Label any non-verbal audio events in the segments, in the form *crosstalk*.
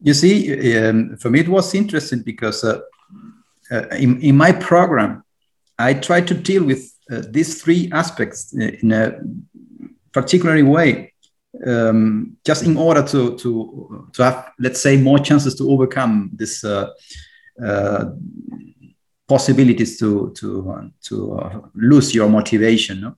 You see, um, for me, it was interesting because uh, uh, in, in my program, I try to deal with uh, these three aspects in a particular way, um, just in order to, to, to have, let's say, more chances to overcome this uh, uh, possibilities to, to, to uh, lose your motivation. No?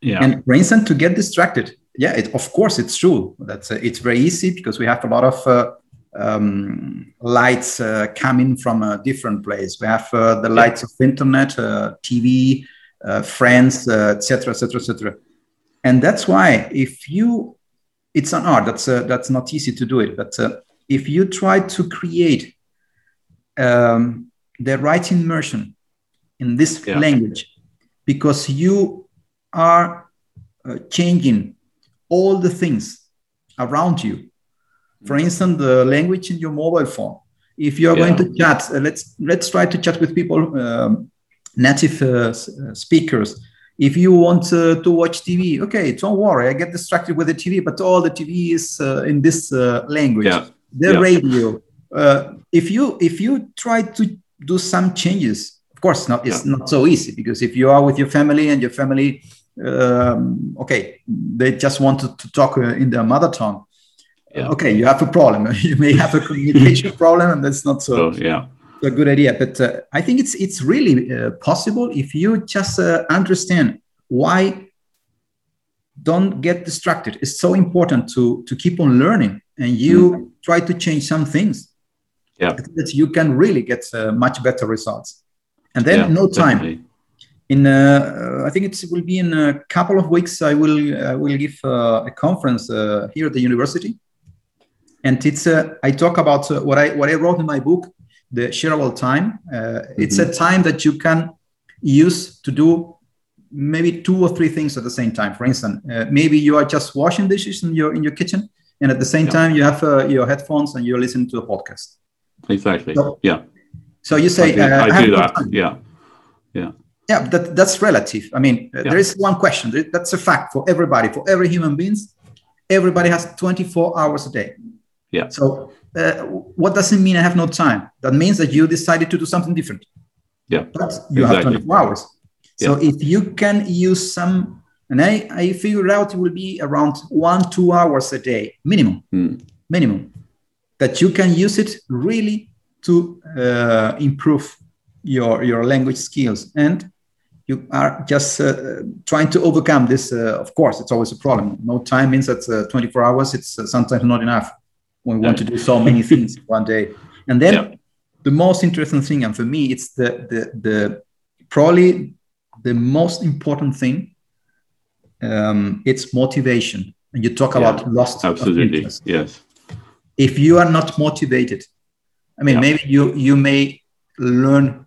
Yeah. And for instance, to get distracted, yeah, it, of course, it's true. That's it's very easy because we have a lot of um, lights uh, coming from a different place. We have uh, the lights of internet, uh, TV, uh, friends, etc., etc., etc. And that's why if you, it's an art. That's uh, that's not easy to do it. But uh, if you try to create um, the right immersion in this yeah. language, because you are changing all the things around you for instance, the language in your mobile phone. If you are yeah. going to chat, uh, let's let's try to chat with people, um, native uh, uh speakers. If you want uh, to watch TV, okay, don't worry. I get distracted with the TV, but all the TV is uh, in this uh, language. Yeah. The yeah. radio. if you if you try to do some changes, of course, not it's not so easy because if you are with your family and your family um, okay, they just wanted to, to talk in their mother tongue yeah. okay, you have a problem. *laughs* you may have a communication *laughs* problem, and that's not so. yeah. A good idea, but uh, I think it's it's really uh, possible if you just uh, understand why don't get distracted. It's so important to to keep on learning, and you mm. try to change some things. Yeah, that you can really get uh, much better results. And then yeah, no time. Definitely. In uh, I think it will be in a couple of weeks. I will I will give uh, a conference here at the university and it's uh, I talk about uh, what I what I wrote in my book, the shareable time. Uh, mm-hmm. It's a time that you can use to do maybe two or three things at the same time. For instance, uh, maybe you are just washing dishes in your in your kitchen, and at the same yeah. time you have uh, your headphones and you're listening to a podcast. Exactly. So, yeah. So you say I do, uh, I do that. Yeah. Yeah. Yeah, that, that's relative. I mean, yeah. there is one question. That's a fact for everybody, for every human beings. Everybody has 24 hours a day. Yeah. So uh, what does it mean I have no time? That means that you decided to do something different. Yeah. But you exactly. have 24 hours. So yeah. if you can use some, and I, I figure out it will be around one, two hours a day, minimum, mm. minimum, that you can use it really to uh, improve your, your language skills. And you are just uh, trying to overcome this. Uh, of course, it's always a problem. No time means that uh, 24 hours, it's uh, sometimes not enough when we want to do so many *laughs* things one day. And then yeah. the most interesting thing, and for me, it's the the the probably the most important thing. Um, it's motivation. And you talk yeah, about lost absolutely yes. If you are not motivated, I mean, yeah. maybe you you may learn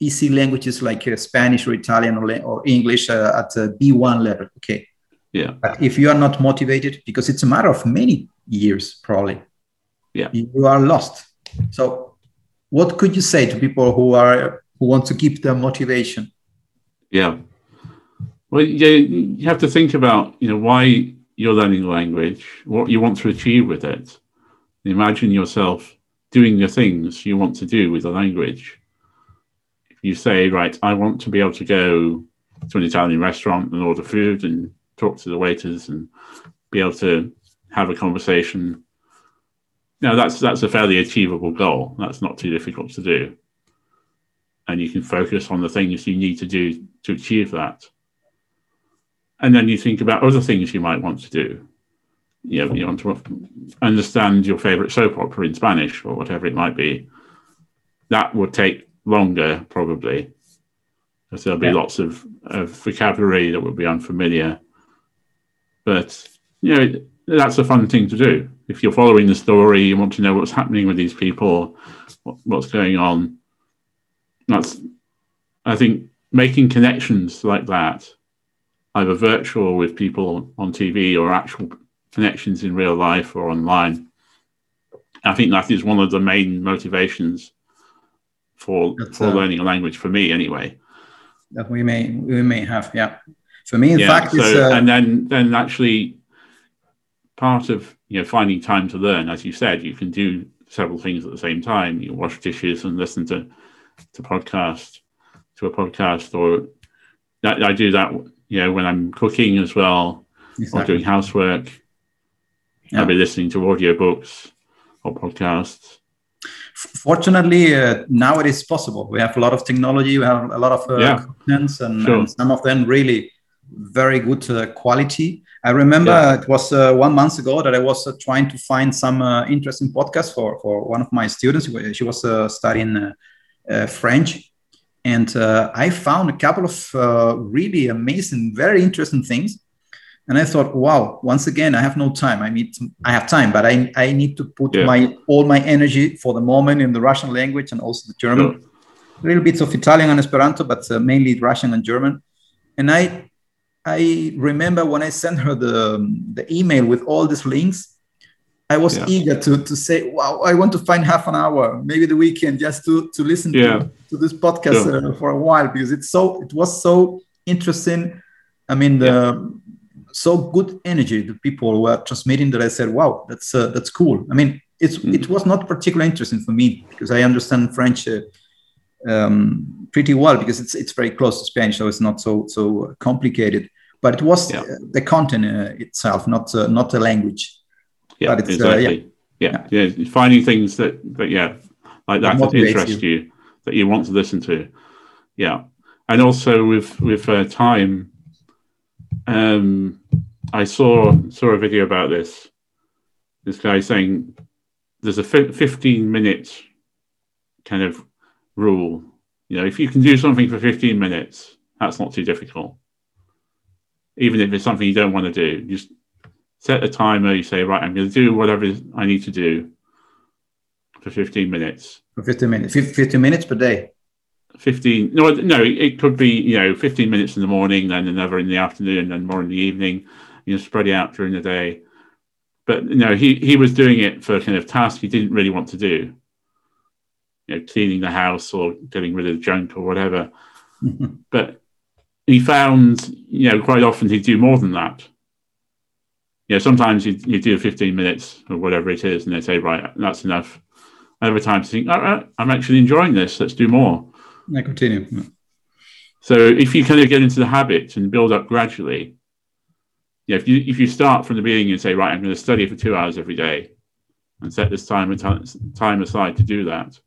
easy languages like uh, Spanish or Italian or, or English uh, at a B1 level. Okay. Yeah. But if you are not motivated, because it's a matter of many years probably. Yeah. You are lost. So what could you say to people who are who want to keep their motivation? Yeah. Well yeah you have to think about you know why you're learning the language what you want to achieve with it. Imagine yourself doing the things you want to do with the language. If you say right i want to be able to go to an italian restaurant and order food and talk to the waiters and be able to have a conversation. Now that's that's a fairly achievable goal. That's not too difficult to do. And you can focus on the things you need to do to achieve that. And then you think about other things you might want to do. You know, you want to understand your favorite soap opera in Spanish or whatever it might be. That would take longer, probably, because there'll be yeah. lots of, of vocabulary that would be unfamiliar. But you know, that's a fun thing to do. If you're following the story, you want to know what's happening with these people, what, what's going on. That's, I think, making connections like that, either virtual with people on TV or actual connections in real life or online. I think that is one of the main motivations for That's, for uh, learning a language for me, anyway. That we may we may have, yeah. For me, in yeah, fact, so, uh, and then then actually part of you know, finding time to learn, as you said, you can do several things at the same time. You wash dishes and listen to to podcast to a podcast, or I, I do that, you know, when I'm cooking as well, exactly. or doing housework. Yeah. I'll be listening to audiobooks or podcasts. Fortunately, uh, now it is possible. We have a lot of technology, we have a lot of uh, yeah. contents, and, sure. and, some of them really very good uh, quality. I remember yeah. it was uh, one month ago that I was uh, trying to find some uh, interesting podcast for, for one of my students. She was studying French. And I found a couple of really amazing, very interesting things and i thought wow once again i have no time i need to, i have time but i, I need to put yeah. my all my energy for the moment in the russian language and also the german sure. little bits of italian and esperanto but uh, mainly russian and german and i i remember when i sent her the the email with all these links i was yeah. eager to to say wow i want to find half an hour maybe the weekend just to to listen yeah. to, to this podcast sure. uh, for a while because it's so it was so interesting i mean the so good energy the people were transmitting that I said, "Wow, that's uh, that's cool." I mean, it's mm. it was not particularly interesting for me because I understand French uh, um, pretty well because it's it's very close to Spanish, so it's not so so complicated. But it was yeah. uh, the content uh, itself, not uh, not the language. Yeah, but exactly. Yeah. yeah. yeah, Finding things that that yeah, like that that interest you. you. that you want to listen to. Yeah, and also with with uh, time. Um, I saw saw a video about this. This guy saying there's a 15 minute kind of rule. You know, if you can do something for 15 minutes, that's not too difficult. Even if it's something you don't want to do, just set a timer. You say, right, I'm going to do whatever I need to do for 15 minutes. For 15 minutes, 15 minutes per day. 15 no no it could be you know 15 minutes in the morning then another in the afternoon then more in the evening you know, spread it out during the day. But you know, he he was doing it for kind of tasks he didn't really want to do. You know, cleaning the house or getting rid of junk or whatever. *laughs* But he found, you know, quite often he'd do more than that. You know, sometimes you you do 15 minutes or whatever it is, and they say, right, that's enough. Other times think, all right, I'm actually enjoying this. Let's do more. I continue. So if you kind of get into the habit and build up gradually, yeah, if you if you start from the beginning and say, right, I'm going to study for two hours every day, and set this time time aside to do that,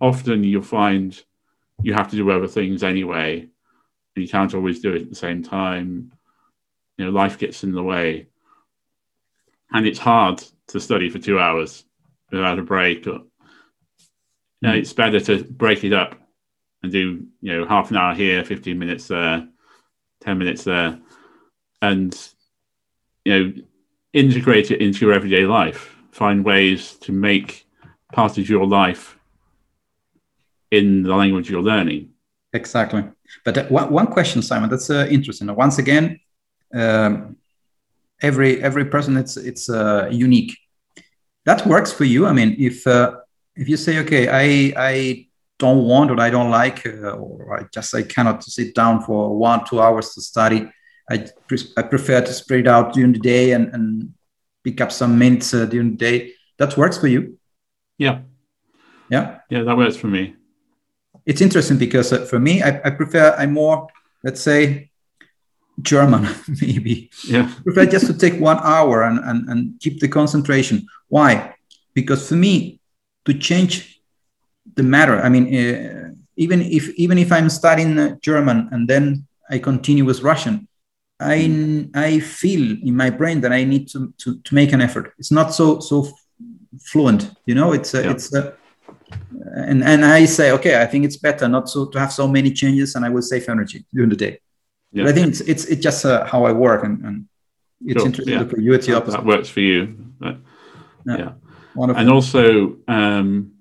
often you'll find you have to do other things anyway, you can't always do it at the same time. You know, life gets in the way, and it's hard to study for two hours without a break. Or, you know, mm. it's better to break it up and do you know half an hour here, fifteen minutes there, ten minutes there, and you know, integrate it into your everyday life. Find ways to make part of your life in the language you're learning. Exactly. But uh, one, one question, Simon, that's uh, interesting. Once again, um, every every person it's it's uh, unique. That works for you. I mean, if uh, if you say, okay, I I don't want or I don't like, uh, or I just I cannot sit down for one two hours to study I, pre- I prefer to spread out during the day and, and pick up some mints uh, during the day. That works for you? Yeah. Yeah. Yeah, that works for me. It's interesting because uh, for me, I, I prefer, I'm more, let's say, German, *laughs* maybe. Yeah. I prefer just to take one hour and, and, and keep the concentration. Why? Because for me, to change the matter, I mean, uh, even if even if I'm studying uh, German and then I continue with Russian, I I feel in my brain that I need to to, to make an effort. It's not so so fluent, you know. It's a, yeah. it's a, and and I say okay, I think it's better not so to have so many changes, and I will save energy during the day. Yeah. But I think it's it's, it's just uh, how I work, and, and it's sure. interesting yeah. for you. It's the opposite. That works for you. But, yeah. yeah. Wonderful. And also, um,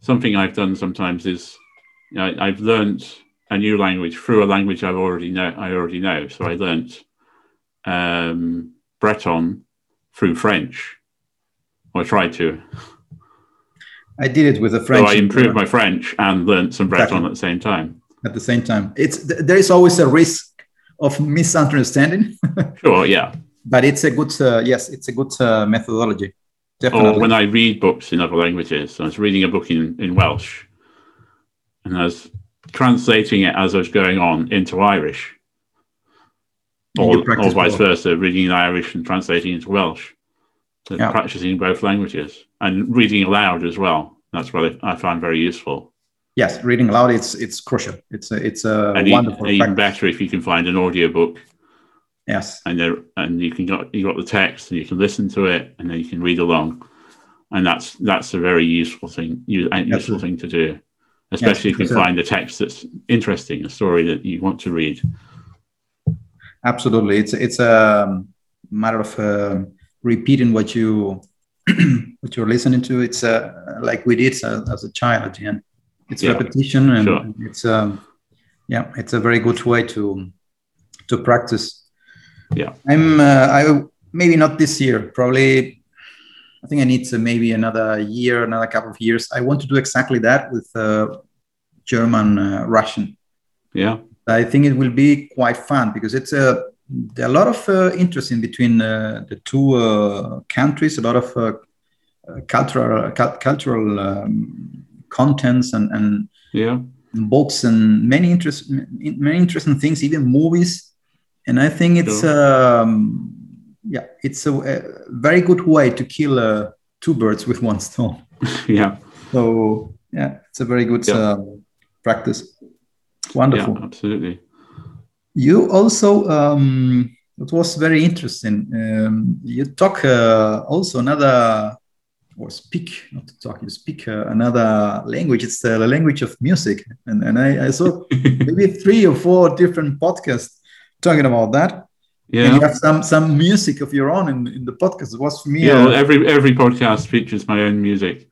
something I've done sometimes is you know, I've learned a new language through a language I've already know. I already know. So I learned um, Breton through French, or I tried to. I did it with a French. So I improved my French and learnt some Breton exactly. at the same time. At the same time, it's there is always a risk of misunderstanding. *laughs* sure. Yeah. but it's a good uh, yes, it's a good uh, methodology. Definitely. Or when I read books in other languages, I was reading a book in, in Welsh, and I was translating it as I was going on into Irish, or, or vice versa, reading in Irish and translating into Welsh. So yeah. practicing both languages and reading aloud as well. That's what I find very useful. Yes, reading aloud it's it's crucial. It's a, it's a and wonderful. Even, better if you can find an audiobook. Yes, and there and you can got you got the text and you can listen to it and then you can read along, and that's that's a very useful thing useful thing to do, especially yes, if you can find a text that's interesting, a story that you want to read. Absolutely, it's it's a matter of. Uh, repeating what you *clears throat* what you're listening to. It's uh, like we did as, as a child, and it's yeah. repetition, and sure. it's um, yeah, it's a very good way to to practice. Yeah, I'm uh, I maybe not this year, probably. I think I need to maybe another year, another couple of years. I want to do exactly that with uh, German, uh, Russian. Yeah, I think it will be quite fun because it's a there are a lot of uh, interest in between uh, the two uh, countries, a lot of uh, uh, cultural cu- cultural um, contents and, and yeah. books and many interest many interesting things, even movies. And I think it's sure. um, yeah, it's a, a, very good way to kill uh, two birds with one stone. *laughs* yeah. So yeah, it's a very good yeah. practice. Wonderful. Yeah, absolutely. You also, um, it was very interesting. Um, you talk uh, also another, or speak, not to talk, you speak uh, another language. It's the language of music. And, and I, I saw *laughs* maybe three or four different podcasts talking about that. Yeah. And you have some some music of your own in, in the podcast. It was for me. Yeah, uh, well, every every podcast features my own music.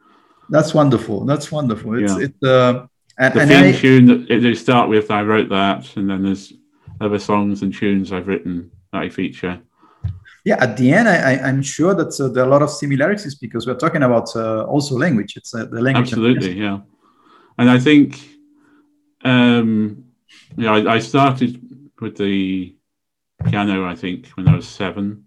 That's wonderful. That's wonderful. It's yeah. it. Uh, and, the and theme I, tune that they start with, I wrote that, and then there's other songs and tunes I've written that I feature. Yeah, at the end, I, am sure that uh, there are a lot of similarities because we're talking about uh, also language. It's uh, the language. Absolutely, yeah. And I think, um, yeah, I, I, started with the piano. I think when I was seven,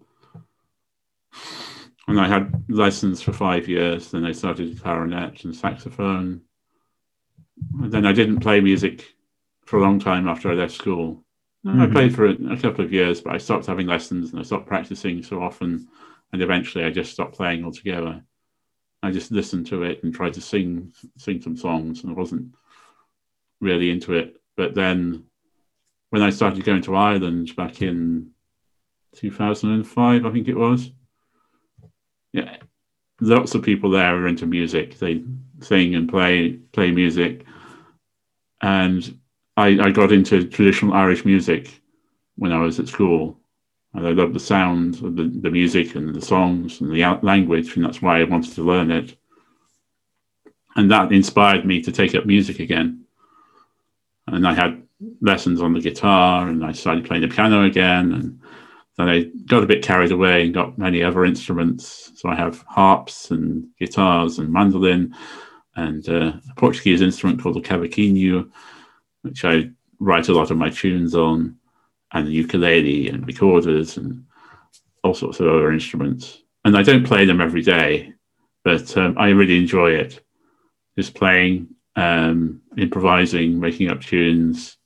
and I had lessons for five years. Then I started clarinet and saxophone. And then I didn't play music for a long time after I left school. Mm-hmm. I played for a, a, couple of years, but I stopped having lessons and I stopped practicing so often. And eventually I just stopped playing altogether. I just listened to it and tried to sing sing some songs and I wasn't really into it. But then when I started going to Ireland back in 2005, I think it was, yeah, lots of people there are into music. They sing and play play music. And I, I got into traditional Irish music when I was at school. And I loved the sound of the, the music and the songs and the language, and that's why I wanted to learn it. And that inspired me to take up music again. And I had lessons on the guitar, and I started playing the piano again. And then I got a bit carried away and got many other instruments. So I have harps and guitars and mandolin and uh, a Portuguese instrument called the cavaquinho which I write a lot of my tunes on, and the ukulele and recorders and all sorts of other instruments. And I don't play them every day, but um, I really enjoy it. Just playing, um, improvising, making up tunes.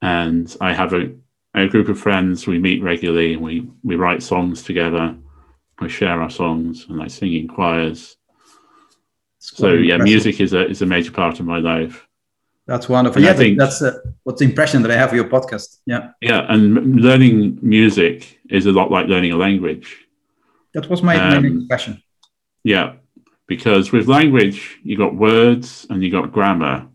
And I have a, a group of friends. We meet regularly and we, we write songs together. We share our songs and I sing in choirs. So yeah, music is a is a major part of my life. That's wonderful. Yeah, think, that's uh, what's the impression that I have of your podcast. Yeah. Yeah, and learning music is a lot like learning a language. That was my, um, my impression. Yeah, because with language you got words and you got grammar,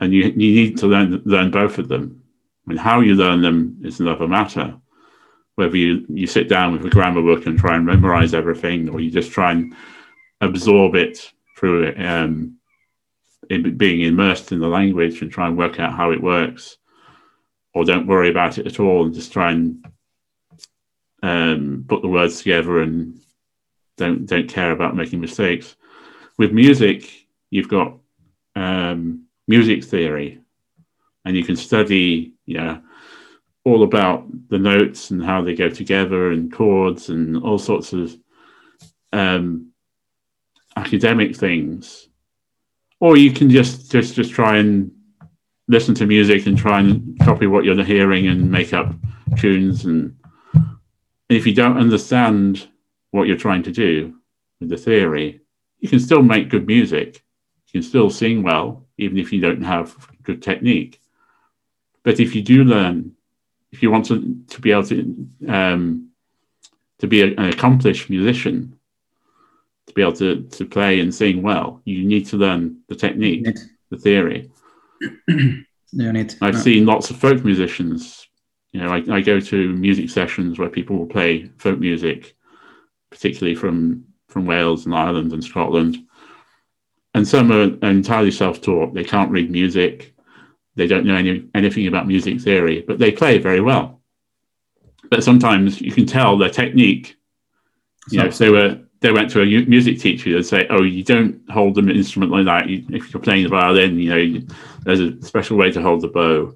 and you you need to learn learn both of them. I mean, how you learn them is another matter. Whether you you sit down with a grammar book and try and memorize everything, or you just try and absorb it through um, being immersed in the language and try and work out how it works, or don't worry about it at all and just try and um, put the words together and don't don't care about making mistakes. With music, you've got um, music theory, and you can study, you know, all about the notes and how they go together and chords and all sorts of um, academic things, or you can just just just try and listen to music and try and copy what you're hearing and make up tunes and if you don't understand what you're trying to do with the theory, you can still make good music. You can still sing well, even if you don't have good technique. But if you do learn, if you want to, to be able to um, to be a, an accomplished musician, to be able to, to play and sing well, you need to learn the technique, the theory. *clears throat* you need. I've seen lots of folk musicians you know, I, I go to music sessions where people will play folk music, particularly from from Wales and Ireland and Scotland. And some are entirely self-taught. They can't read music. They don't know any, anything about music theory, but they play very well. But sometimes you can tell their technique. You know, if they were they went to a music teacher, they'd say, "Oh, you don't hold an instrument like that. You, if you're playing the violin, you know, you, there's a special way to hold the bow."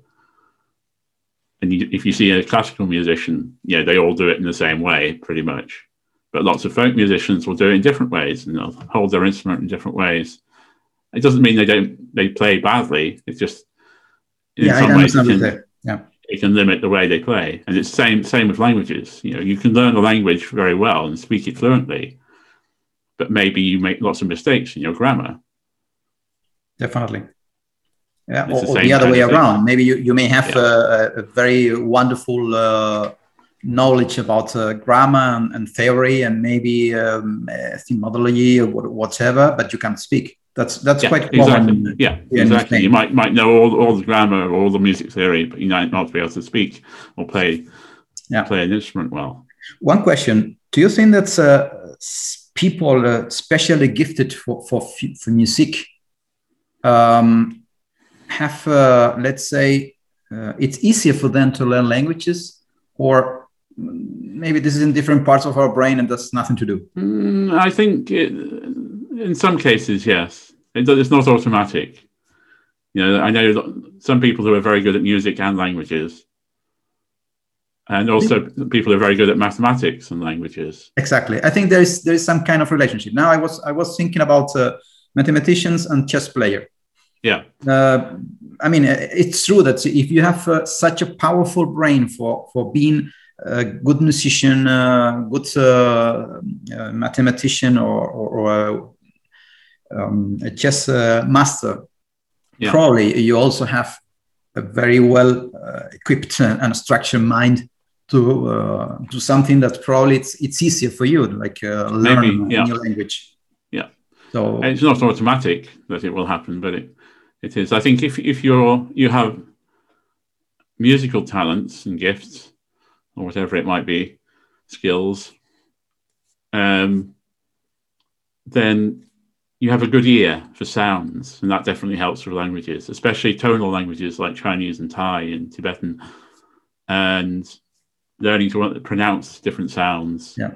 and you, if you see a classical musician, yeah, they all do it in the same way, pretty much. But lots of folk musicians will do it in different ways, and they'll hold their instrument in different ways. It doesn't mean they don't they play badly. It's just in yeah, some ways it can, yeah. it can limit the way they play. And it's same same with languages. You know, you can learn a language very well and speak it fluently, but maybe you make lots of mistakes in your grammar. Definitely yeah, or, the, or the other way around. Maybe you, you may have yeah. a, a, very wonderful uh, knowledge about uh, grammar and, and, theory and maybe um, etymology or whatever, but you can't speak. That's that's yeah, quite exactly. common. Yeah, exactly. You might might know all, all the grammar or all the music theory, but you might not be able to speak or play yeah. play an instrument well. One question: Do you think that uh, people uh, specially gifted for for for music um, have, uh, let's say, uh, it's easier for them to learn languages, or maybe this is in different parts of our brain and that's nothing to do? Mm, I think it, in some cases, yes. It, it's not automatic. You know, I know some people who are very good at music and languages, and also people are very good at mathematics and languages. Exactly. I think there is there is some kind of relationship. Now, I was I was thinking about uh, mathematicians and chess player. Yeah. Uh, I mean, it's true that if you have uh, such a powerful brain for for being a good musician, uh, good uh, uh, mathematician, or, or, or um, a chess uh, master, yeah. probably you also have a very well equipped and structured mind to uh, to something that probably it's it's easier for you, like uh, learn Maybe, yeah. a new language. Yeah. So and it's not automatic that it will happen, but it it is. I think if if you're you have musical talents and gifts or whatever it might be, skills, um, then you have a good ear for sounds, and that definitely helps with languages, especially tonal languages like Chinese and Thai and Tibetan, and learning to pronounce different sounds. Yeah,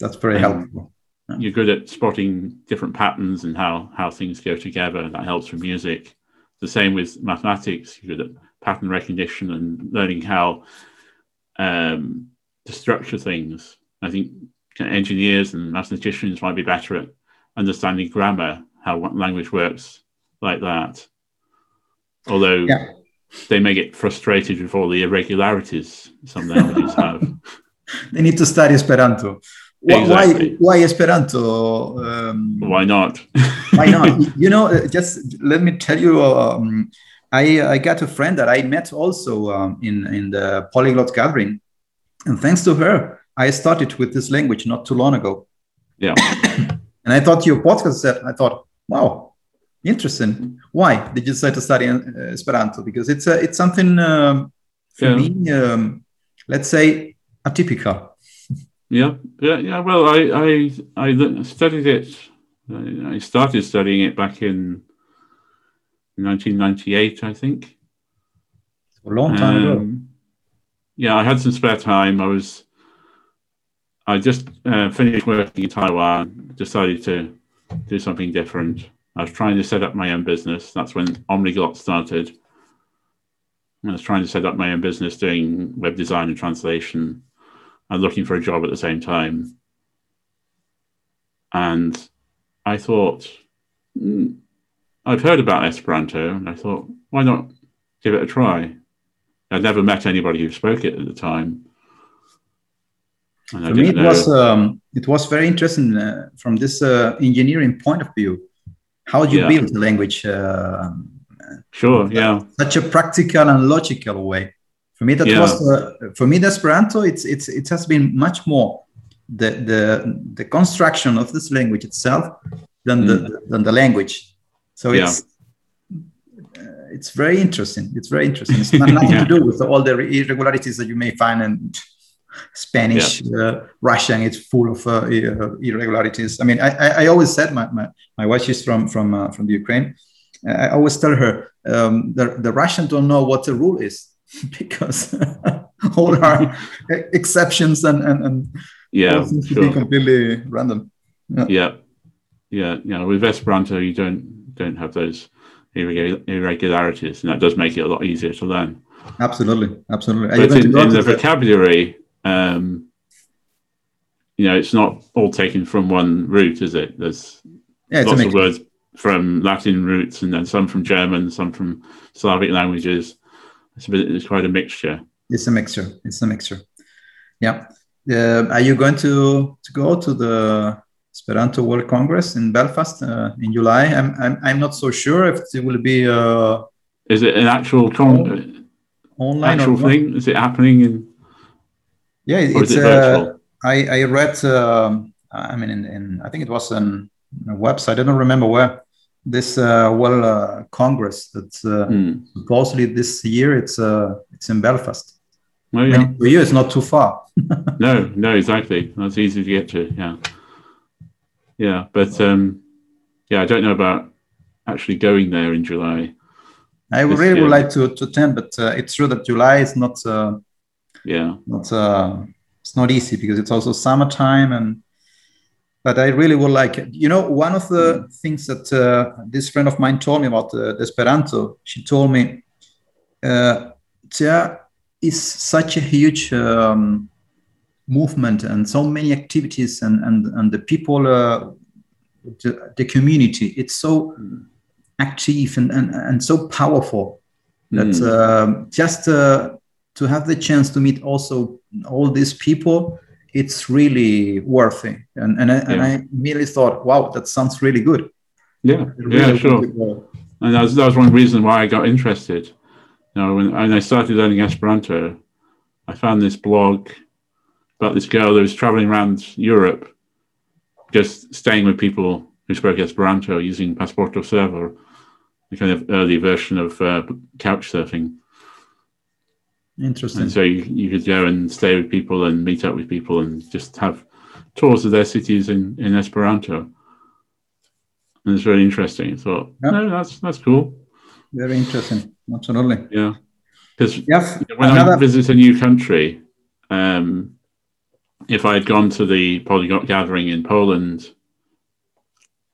that's very um, helpful. You're good at spotting different patterns and how how things go together. That helps with music the same with mathematics. You're good at pattern recognition and learning how um, to structure things. I think engineers and mathematicians might be better at understanding grammar, how language works like that. Although yeah. They may get frustrated with all the irregularities some languages have. *laughs* they need to study Esperanto. Exactly. Why, why Esperanto? Um, why not? *laughs* why not? *laughs* You know, uh, just let me tell you. Um, I, I got a friend that I met also um, in in the polyglot gathering, and thanks to her, I started with this language not too long ago. Yeah. *coughs* and I thought your podcast said I thought, wow, interesting. Why did you decide to study uh, Esperanto? Because it's a, it's something um, for yeah. me, um, let's say, atypical. Yeah, yeah, yeah. Well, I I I studied it. I started studying it back in 1998, I think. A long time um, ago. Yeah, I had some spare time. I was. I just uh, finished working in Taiwan. Decided to do something different. I was trying to set up my own business. That's when Omniglot started. I was trying to set up my own business doing web design and translation and looking for a job at the same time. And I thought, mm, I'd heard about Esperanto and I thought, why not give it a try? I'd never met anybody who spoke it at the time. And For me, it know. was um, it was very interesting uh, from this uh, engineering point of view. How you yeah. build the language? Uh, sure, yeah. Such a practical and logical way. For me, that yeah. was uh, for me the Esperanto. It's it's it has been much more the the the construction of this language itself than mm. the than the language. So yeah. it's uh, it's very interesting. It's very interesting. It's *laughs* not nothing yeah. to do with all the irregularities that you may find in Spanish, yeah. uh, Russian. It's full of uh, irregularities. I mean, I, I, always said my, my, my wife is from from uh, from the Ukraine. I always tell her um, the the Russian don't know what the rule is *laughs* because *laughs* all our *laughs* exceptions and and, and yeah, seems sure. to be completely random. Yeah. yeah, yeah, yeah. With Esperanto, you don't don't have those irregularities, and that does make it a lot easier to learn. Absolutely, absolutely. But in, in the vocabulary, um, you know, it's not all taken from one root, is it? There's yeah, lots of words from Latin roots, and then some from German, some from Slavic languages. It's, a bit, it's quite a mixture. It's a mixture. It's a mixture. Yeah. Uh, are you going to to go to the Esperanto World Congress in Belfast uh, in July? I'm, I'm I'm not so sure if it will be. Uh, Is it an actual con- online actual thing? Is it happening in? Yeah, it's. It uh, I I read. Um, I mean, in, in, I think it was on a website. I don't remember where this uh, well uh, congress that's uh, mm. supposedly this year it's uh it's in belfast well, yeah. for you it's not too far *laughs* no no exactly that's easy to get to yeah yeah but um yeah i don't know about actually going there in july i really year. would like to, to attend but uh, it's true that july is not uh yeah not uh it's not easy because it's also summertime and but I really would like it. You know, one of the things that uh, this friend of mine told me about uh, Esperanto, she told me uh, there is such a huge um, movement and so many activities and and and the people, uh, the, the, community, it's so active and and, and so powerful that mm. just uh, to have the chance to meet also all these people it's really worthy. And and I, yeah. and I immediately thought, wow, that sounds really good. Yeah, really yeah, sure. And that was, that was one reason why I got interested. You know, when, when I started learning Esperanto, I found this blog about this girl that was traveling around Europe, just staying with people who spoke Esperanto using Pasporto Servo, the kind of early version of uh, couch surfing. Interesting. And so you, you could go and stay with people and meet up with people and just have tours of their cities in, in Esperanto. And it's really interesting. I thought, no, that's that's cool. Very interesting. Absolutely. Yeah. Because yes, when another... I visit a new country, um, if I had gone to the Polyglot gathering in Poland,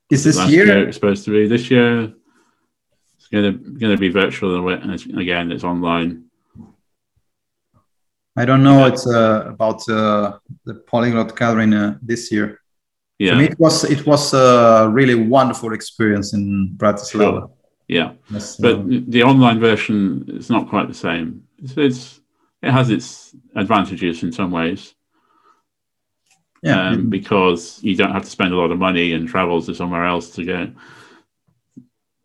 is this year? year it's supposed to be this year? It's going to going to be virtual again, it's online. I don't know. It's uh, about uh, the polyglot gathering uh, this year. Yeah, For me, it was it was a really wonderful experience in Bratislava. Sure. Yeah, yes, but um, the online version is not quite the same. It's, it's, it has its advantages in some ways. Yeah, um, because you don't have to spend a lot of money and travel to somewhere else to go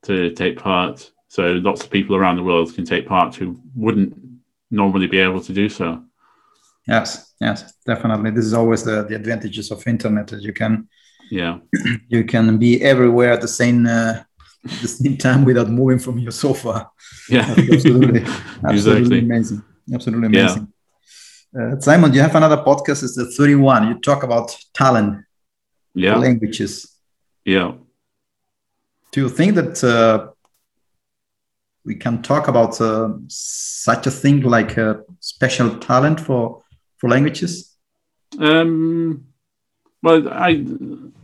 to take part. So lots of people around the world can take part who wouldn't normally be able to do so. Yes, yes, definitely. This is always the, the advantages of internet that you can yeah *clears throat* you can be everywhere at the same uh, the same time without moving from your sofa. Yeah, *laughs* absolutely, *laughs* absolutely exactly. amazing, absolutely amazing. Yeah. Uh, Simon, you have another podcast. It's the thirty-one. You talk about talent, yeah, languages. Yeah. Do you think that uh, we can talk about uh, such a thing like a special talent for for languages? Um, well, I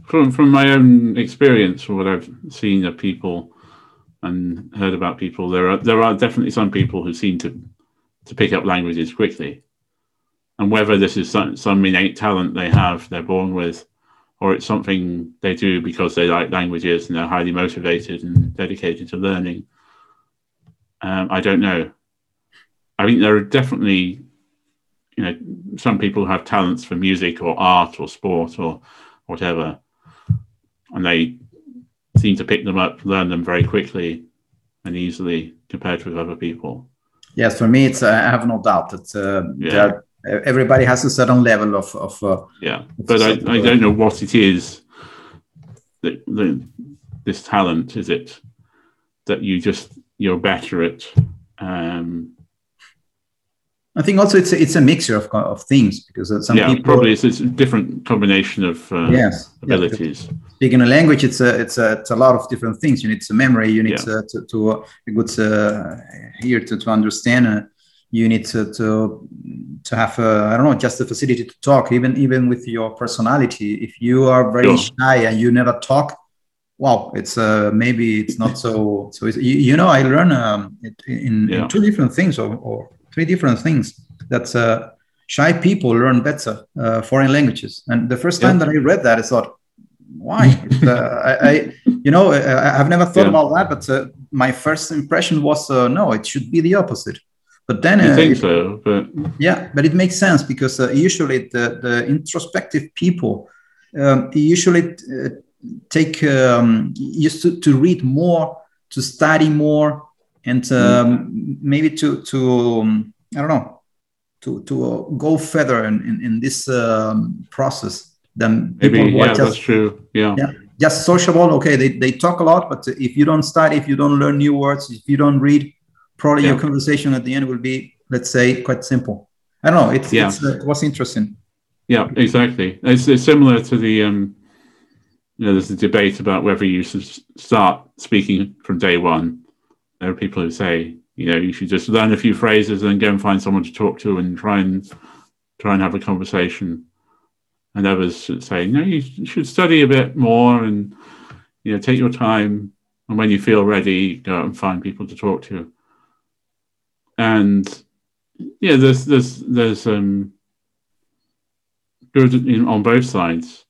from from my own experience, from what I've seen of people, and heard about people, there are there are definitely some people who seem to to pick up languages quickly. And whether this is some, some innate talent they have, they're born with, or it's something they do because they like languages and they're highly motivated and dedicated to learning, um, I don't know. I think there are definitely, you know, some people have talents for music or art or sport or whatever, and they seem to pick them up, learn them very quickly and easily compared with other people. Yes, for me, it's uh, I have no doubt that uh, yeah. everybody has a certain level of. of uh, yeah, but I, I don't know what it is. That the, this talent is it that you just you're better at um, I think also it's a, it's a mixture of, of things because some yeah, people probably it's, it's a different combination of uh, yes, abilities. speaking a language, it's a it's a it's a lot of different things. You need some memory. You need yeah. to to, uh, a good uh, here to to understand. Uh, you need to to to have I don't know just the facility to talk. Even even with your personality, if you are very sure. shy and you never talk, wow, it's uh, maybe it's not so so. You, you, know, I learn um, in, yeah. in two different things or, or three different things that uh, shy people learn better uh, foreign languages. And the first time that I read that, I thought, why? *laughs* uh, I, I, you know, I, have never thought yeah. about that, but uh, my first impression was, uh, no, it should be the opposite. But then, I think it, so. But yeah, but it makes sense because usually the, the introspective people um, usually take um, used to, to read more, to study more, and mm. um, maybe to to um, I don't know to to uh, go further in in, in this um, process than maybe yeah just, that's true yeah. yeah just sociable okay they, they talk a lot but if you don't study if you don't learn new words if you don't read probably yeah. your conversation at the end will be let's say quite simple i don't know it's, yeah. it's uh, it was interesting yeah exactly it's, it's similar to the um you know there's a debate about whether you should start speaking from day one there are people who say, you know, you should just learn a few phrases and go and find someone to talk to and try and try and have a conversation. And others say, no, you should study a bit more and you know take your time. And when you feel ready, go out and find people to talk to. And yeah, there's there's there's um good on both sides.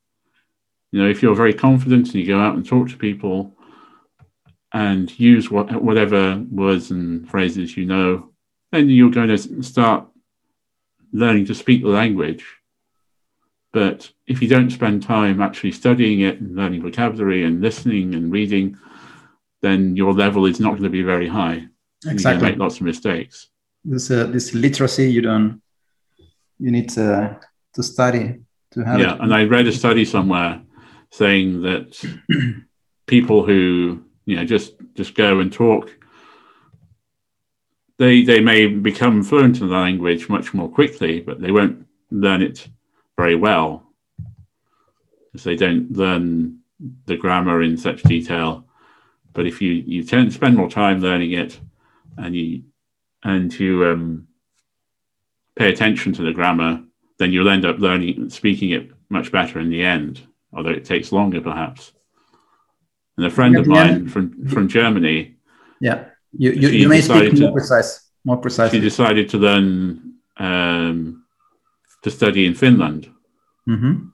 You know, if you're very confident and you go out and talk to people, and use what, whatever words and phrases you know, then you're going to start learning to speak the language. But if you don't spend time actually studying it and learning vocabulary and listening and reading, then your level is not going to be very high. Exactly. You make lots of mistakes. This uh, this literacy you don't you need to to study to have. Yeah, it. and I read a study somewhere saying that people who you know just just go and talk they they may become fluent in the language much more quickly but they won't learn it very well because they don't learn the grammar in such detail. But if you you tend spend more time learning it and you and you um, pay attention to the grammar then you'll end up learning speaking it much better in the end although it takes longer perhaps and a friend of mine from, from Germany. Yeah, you, you, you may speak more to, precise, more precisely. She decided to learn um, to study in Finland. Mm-hmm.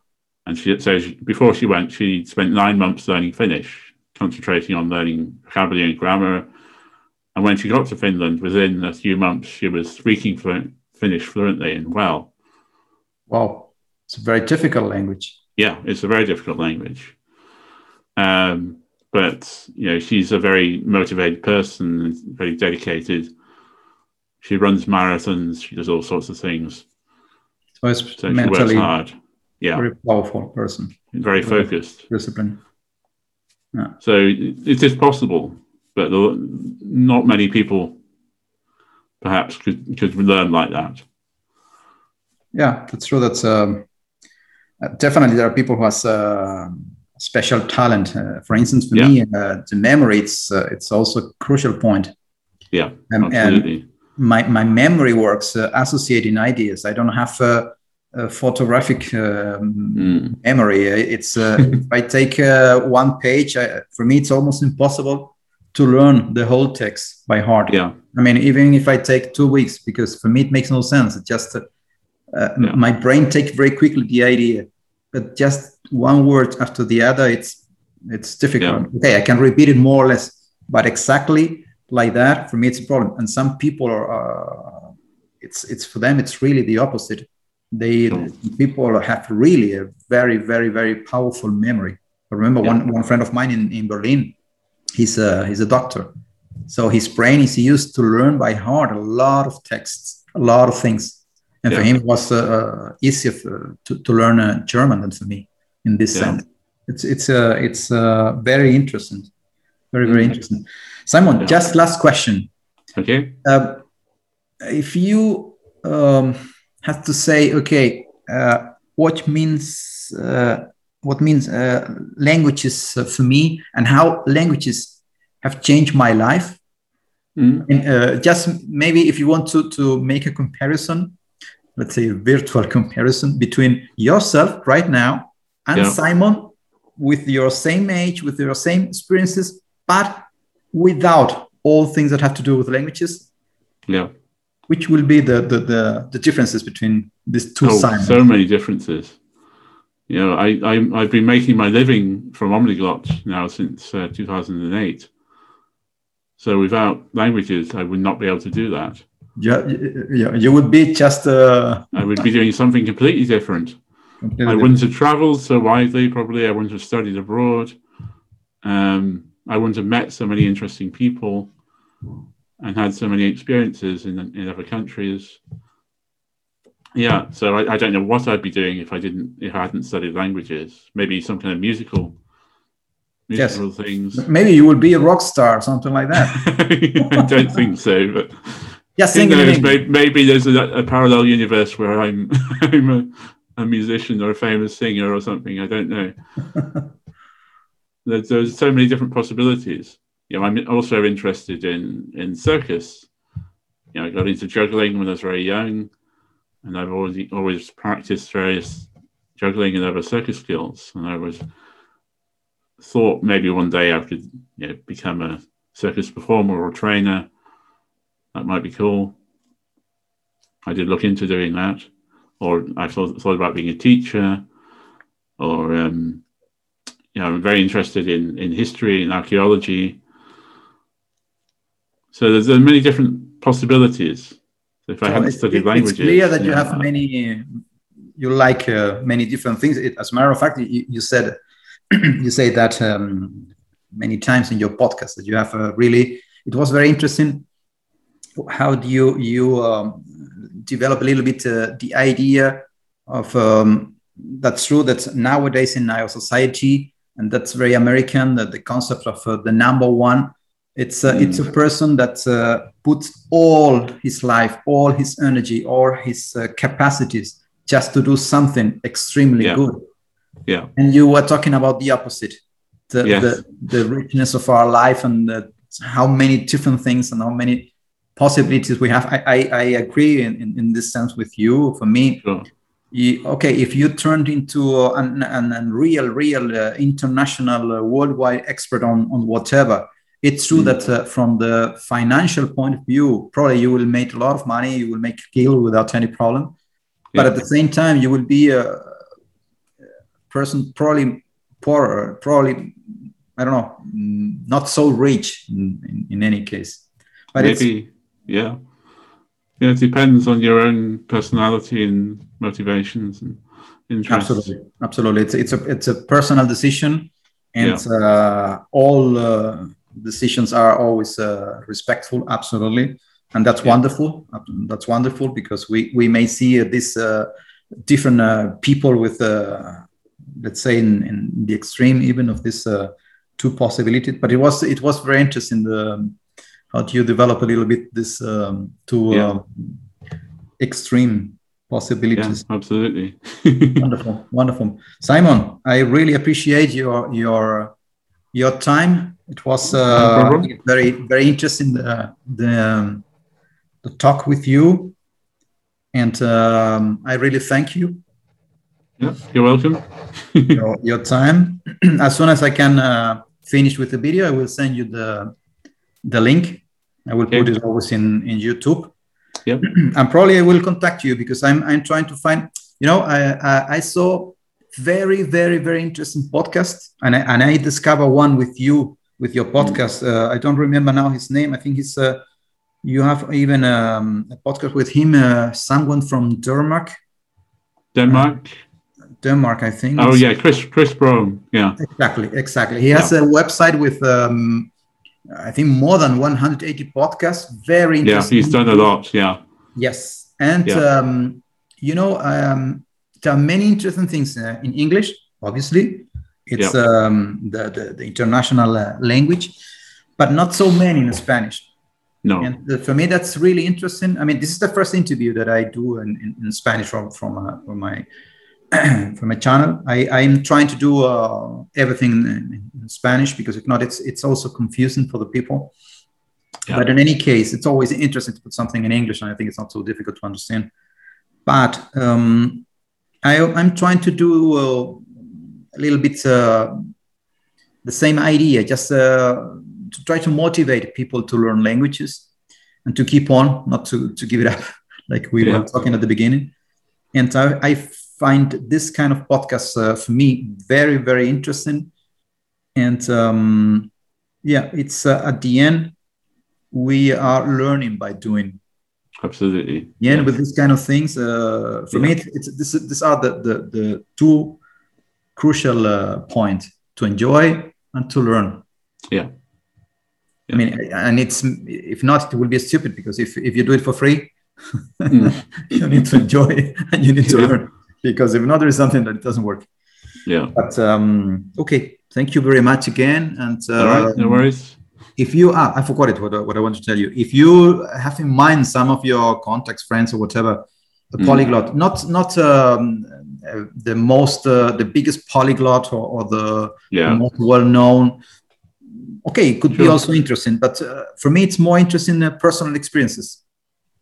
And she so she, before she went, she spent nine months learning Finnish, concentrating on learning vocabulary and grammar. And when she got to Finland, within a few months, she was speaking fluent, Finnish fluently and well. Wow, it's a very difficult language. Yeah, it's a very difficult language. Um, but you know she's a very motivated person very dedicated. She runs marathons she does all sorts of things. So, it's so she works hard. Yeah. very powerful person. Very focused. discipline yeah. so it is possible but not many people perhaps could could learn like that. Yeah that's true. That's um, definitely there are people who has uh, special talent. Uh, for instance, for yeah. me, uh, the memory it's uh, it's also a crucial point. Yeah, um, absolutely. And my my memory works uh, associating ideas. I don't have a, a photographic um, mm. memory. It's uh, *laughs* if I take uh, one page, I, for me it's almost impossible to learn the whole text by heart. Yeah. I mean, even if I take two weeks, because for me it makes no sense. It just uh, Yeah. my brain takes very quickly the idea, but just one word after the other, it's it's difficult. Okay, I can repeat it more or less, but exactly like that for me it's a problem. And some people are, uh, it's it's for them it's really the opposite. They Sure. people have really a very very very powerful memory. I remember Yeah. one one friend of mine in in Berlin. He's a he's a doctor, so his brain is used to learn by heart a lot of texts, a lot of things. And for him, it was uh, uh, easier for, to, to learn uh, German than for me in this Yeah. sense. It's it's uh, it's uh, very interesting, very very Mm. interesting. Simon, Yeah. just last question. Okay. Um, if you um, have to say, okay, uh, what means uh, what means uh, languages uh, for me, and how languages have changed my life, Mm. and uh, just maybe if you want to to make a comparison, let's say a virtual comparison between yourself right now and Yeah. Simon with your same age, with your same experiences, but without all things that have to do with languages, Yeah. which will be the the the, the differences between these two Oh, Simons? so many differences. You know, I, I I've been making my living from Omniglot now since uh, 2008. So without languages, I would not be able to do that. Yeah, yeah, you would be just uh, I would be doing something completely different. completely I wouldn't have traveled so widely, probably. I wouldn't have studied abroad. Um, I wouldn't have met so many interesting people and had so many experiences in, in other countries. Yeah, so I, I don't know what I'd be doing if I didn't if I hadn't studied languages. Maybe some kind of musical Yes. things. maybe you would be a rock star, or something like that. *laughs* I don't think so, but Yeah, who sing in knows? Maybe, maybe there's a, a parallel universe where I'm *laughs* I'm a, a musician or a famous singer or something. I don't know. *laughs* there's, there's so many different possibilities. You know, I'm also interested in in circus. You know, I got into juggling when I was very young, and I've always always practiced various juggling and other circus skills. And I was thought maybe one day I could you know, become a circus performer or trainer. That might be cool. I did look into doing that, or I thought, thought about being a teacher, or um, you know, I'm very interested in in history and archaeology. So there's, there's many different possibilities. So if I So hadn't studied it- languages, it's clear that you yeah, have many, you like uh, many different things. It, as a matter of fact, you, you said *clears throat* you say that um, many times in your podcast that you have a really. It was very interesting. How do you you um, develop a little bit uh, the idea of um, that's true that nowadays in our society and that's very American that the concept of uh, the number one it's uh, it's a person that uh, puts all his life, all his energy, all his uh, capacities just to do something extremely Yeah. good. yeah, And you were talking about the opposite, the Yes. the, the richness of our life and the, how many different things and how many possibilities we have. I I, I agree in, in in this sense with you. For me, sure, you, okay, if you turned into an, an, an real, real uh, international, uh, worldwide expert on, on whatever, it's true Mm. that uh, from the financial point of view, probably you will make a lot of money, you will make a deal without any problem. But at the same time, you will be a person probably poorer, probably, I don't know, mm, not so rich in, in, in any case. But it's, maybe, yeah, yeah. It depends on your own personality and motivations and interests. Absolutely, absolutely. It's it's a it's a personal decision, and uh, all uh, decisions are always uh, respectful. Absolutely, and that's Yeah. wonderful. That's wonderful because we we may see uh, this uh, different uh, people with uh, let's say in, in the extreme even of this uh, two possibilities. But it was it was very interesting. The how do you develop a little bit this um, two Yeah. um, extreme Yeah, possibilities? absolutely. *laughs* wonderful wonderful simon i really appreciate your your your time it was uh, problem. very very interesting uh, the um, the talk with you and um, i really thank you yeah, you're welcome. *laughs* your, your time *clears throat* as soon as i can uh, finish with the video i will send you the the link. I will Okay. put it always in in YouTube. Yep. *clears throat* and probably I will contact you because I'm I'm trying to find. You know, I I, I saw very very very interesting podcast, and I and I discover one with you with your podcast. Uh, I don't remember now his name. I think he's. Uh, you have even um, a podcast with him, uh, someone from Denmark. Denmark. Denmark, I think. oh yeah, Chris Kris Broholm. Yeah. Exactly, exactly. He has a website with, um, I think, more than 180 podcasts. Very interesting. Yeah, he's done a lot. Yeah. Yes, and Yeah. um, you know, um, there are many interesting things uh, in English. Obviously, it's um, the, the the international uh, language, but not so many in Spanish. No. And uh, for me, that's really interesting. I mean, this is the first interview that I do in, in, in Spanish from from, uh, from my *clears throat* from my channel. I I'm trying to do uh, everything in, in Spanish because if not, it's it's also confusing for the people. Yeah. But in any case, it's always interesting to put something in English, and I think it's not so difficult to understand. But um, I I'm trying to do uh, a little bit uh, the same idea, just uh, to try to motivate people to learn languages and to keep on, not to, to give it up, *laughs* like we Yeah. were talking at the beginning. And I, I find this kind of podcast uh, for me very, very interesting. And um, yeah, it's uh, at the end, we are learning by doing. Absolutely. Yeah, with these kind of things, uh, for me, it's, it's this, these are the, the, the two crucial uh, points to enjoy and to learn. Yeah. I mean, and it's if not, it will be stupid because if if you do it for free, Mm. *laughs* you need to enjoy and you need to Yeah. learn. Because if not, there is something that it doesn't work. Yeah. But um, okay, thank you very much again. And uh, All right. No worries. if you ah, I forgot it. What, I- what I want to tell you. If you have in mind some of your contacts, friends, or whatever, a Mm. polyglot, not not um, uh, the most uh, the biggest polyglot or, or the Yeah. most well known. Okay, it could be also interesting, but uh, for me, it's more interesting uh, personal experiences,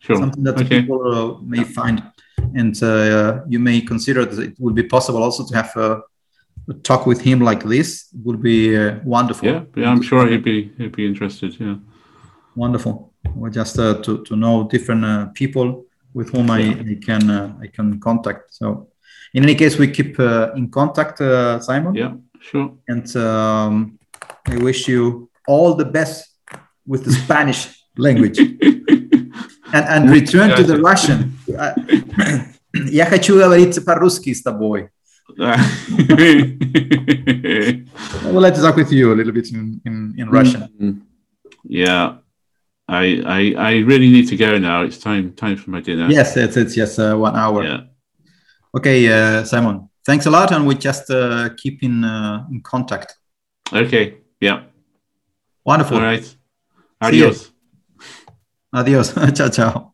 Sure. something that Okay. people uh, may find, and uh, you may consider that it would be possible also to have a talk with him like this. It would be uh, wonderful. Yeah. Yeah. I'm sure he'd be he'd be interested. Yeah. wonderful. Or just uh, to to know different uh, people with whom I, I can uh, I can contact. So, in any case, we keep uh, in contact, uh, Simon. Yeah. Sure. and um, I wish you all the best with the Spanish *laughs* language and, and return to the Russian. *coughs* Uh, *clears throat* Я хочу говорить по-русски с тобой. Like to talk with you a little bit in, in, in Russian. Mm. Yeah. I, I I really need to go now. It's time time for my dinner. Yes, it's, it's just uh, one hour. Yeah. Okay, uh, Simon, thanks a lot. And we just uh, keep in, uh, in contact. Okay. Yeah. Wonderful. All right. Adios. Adios. *laughs* ciao, ciao.